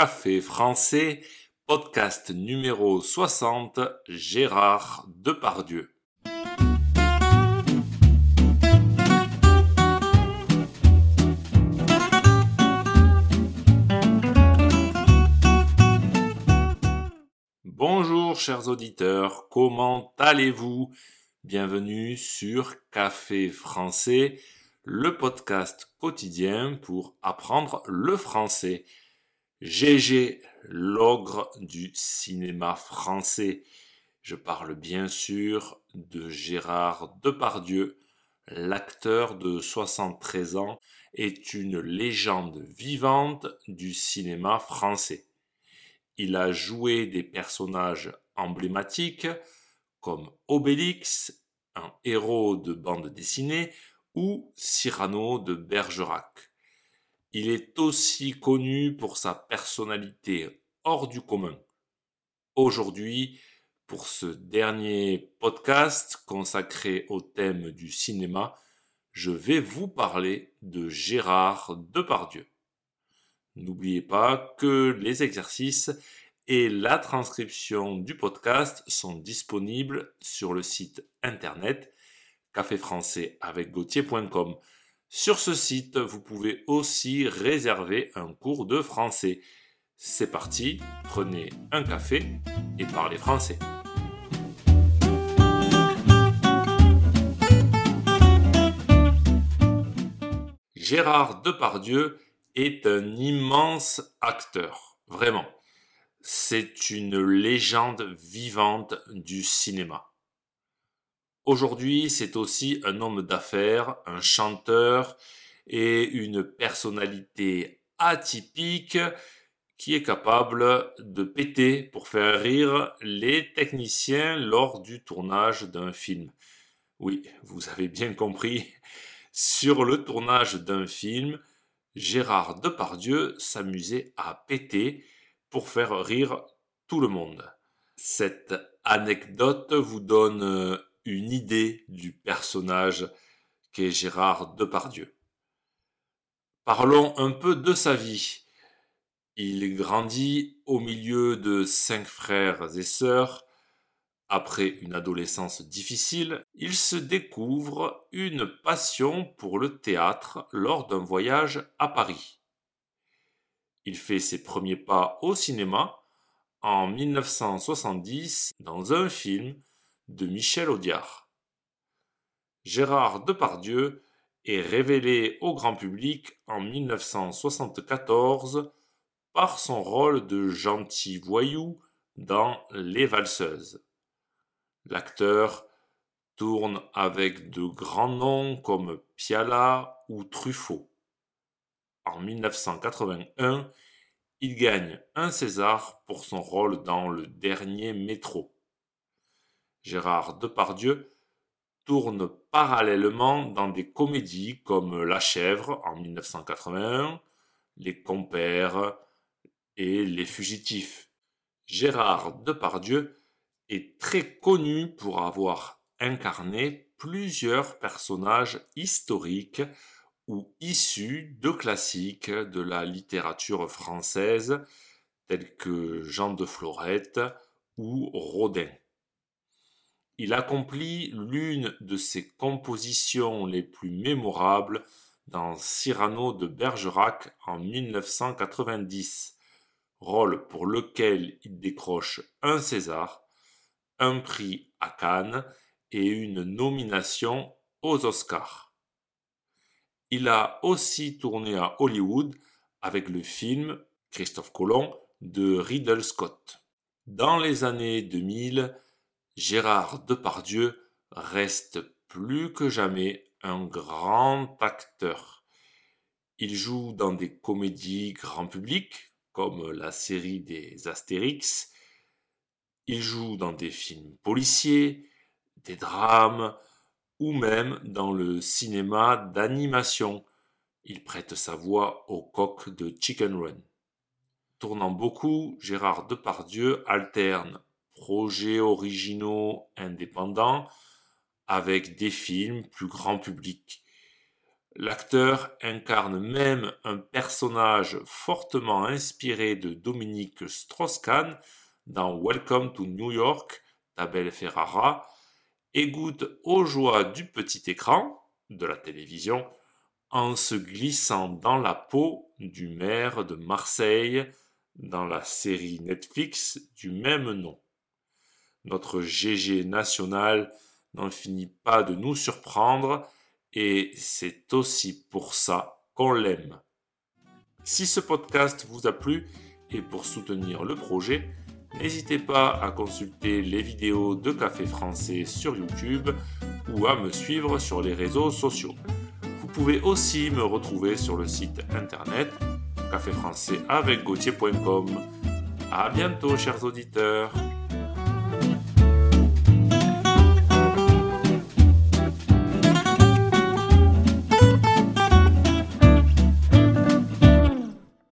Café français, podcast numéro 60, Gérard Depardieu. Bonjour chers auditeurs, comment allez-vous? Bienvenue sur Café français, le podcast quotidien pour apprendre le français. GG, l'ogre du cinéma français. Je parle bien sûr de Gérard Depardieu. L'acteur de 73 ans est une légende vivante du cinéma français. Il a joué des personnages emblématiques comme Obélix, un héros de bande dessinée, ou Cyrano de Bergerac. Il est aussi connu pour sa personnalité hors du commun. Aujourd'hui, pour ce dernier podcast consacré au thème du cinéma, je vais vous parler de Gérard Depardieu. N'oubliez pas que les exercices et la transcription du podcast sont disponibles sur le site internet caféfrançais avec Sur ce site, vous pouvez aussi réserver un cours de français. C'est parti, prenez un café et parlez français. Gérard Depardieu est un immense acteur, vraiment. C'est une légende vivante du cinéma. Aujourd'hui, c'est aussi un homme d'affaires, un chanteur et une personnalité atypique qui est capable de péter pour faire rire les techniciens lors du tournage d'un film. Oui, vous avez bien compris, sur le tournage d'un film, Gérard Depardieu s'amusait à péter pour faire rire tout le monde. Cette anecdote vous donne une idée du personnage qu'est Gérard Depardieu. Parlons un peu de sa vie. Il grandit au milieu de cinq frères et sœurs. Après une adolescence difficile, il se découvre une passion pour le théâtre lors d'un voyage à Paris. Il fait ses premiers pas au cinéma en 1970 dans un film de Michel Audiard. Gérard Depardieu est révélé au grand public en 1974 par son rôle de gentil voyou dans Les Valseuses. L'acteur tourne avec de grands noms comme Piala ou Truffaut. En 1981, il gagne un César pour son rôle dans Le Dernier Métro. Gérard Depardieu tourne parallèlement dans des comédies comme La Chèvre en 1981, Les Compères et Les Fugitifs. Gérard Depardieu est très connu pour avoir incarné plusieurs personnages historiques ou issus de classiques de la littérature française tels que Jean de Florette ou Rodin il accomplit l'une de ses compositions les plus mémorables dans Cyrano de Bergerac en 1990, rôle pour lequel il décroche un César, un prix à Cannes et une nomination aux Oscars. Il a aussi tourné à Hollywood avec le film Christophe Colomb de Riddle Scott. Dans les années 2000, Gérard Depardieu reste plus que jamais un grand acteur. Il joue dans des comédies grand public, comme la série des Astérix. Il joue dans des films policiers, des drames, ou même dans le cinéma d'animation. Il prête sa voix au coq de Chicken Run. Tournant beaucoup, Gérard Depardieu alterne projets originaux indépendants avec des films plus grand public. L'acteur incarne même un personnage fortement inspiré de Dominique Strauss-Kahn dans Welcome to New York d'Abel Ferrara et goûte aux joies du petit écran, de la télévision, en se glissant dans la peau du maire de Marseille dans la série Netflix du même nom. Notre GG national n'en finit pas de nous surprendre et c'est aussi pour ça qu'on l'aime. Si ce podcast vous a plu et pour soutenir le projet, n'hésitez pas à consulter les vidéos de Café Français sur YouTube ou à me suivre sur les réseaux sociaux. Vous pouvez aussi me retrouver sur le site internet café français avec A bientôt chers auditeurs.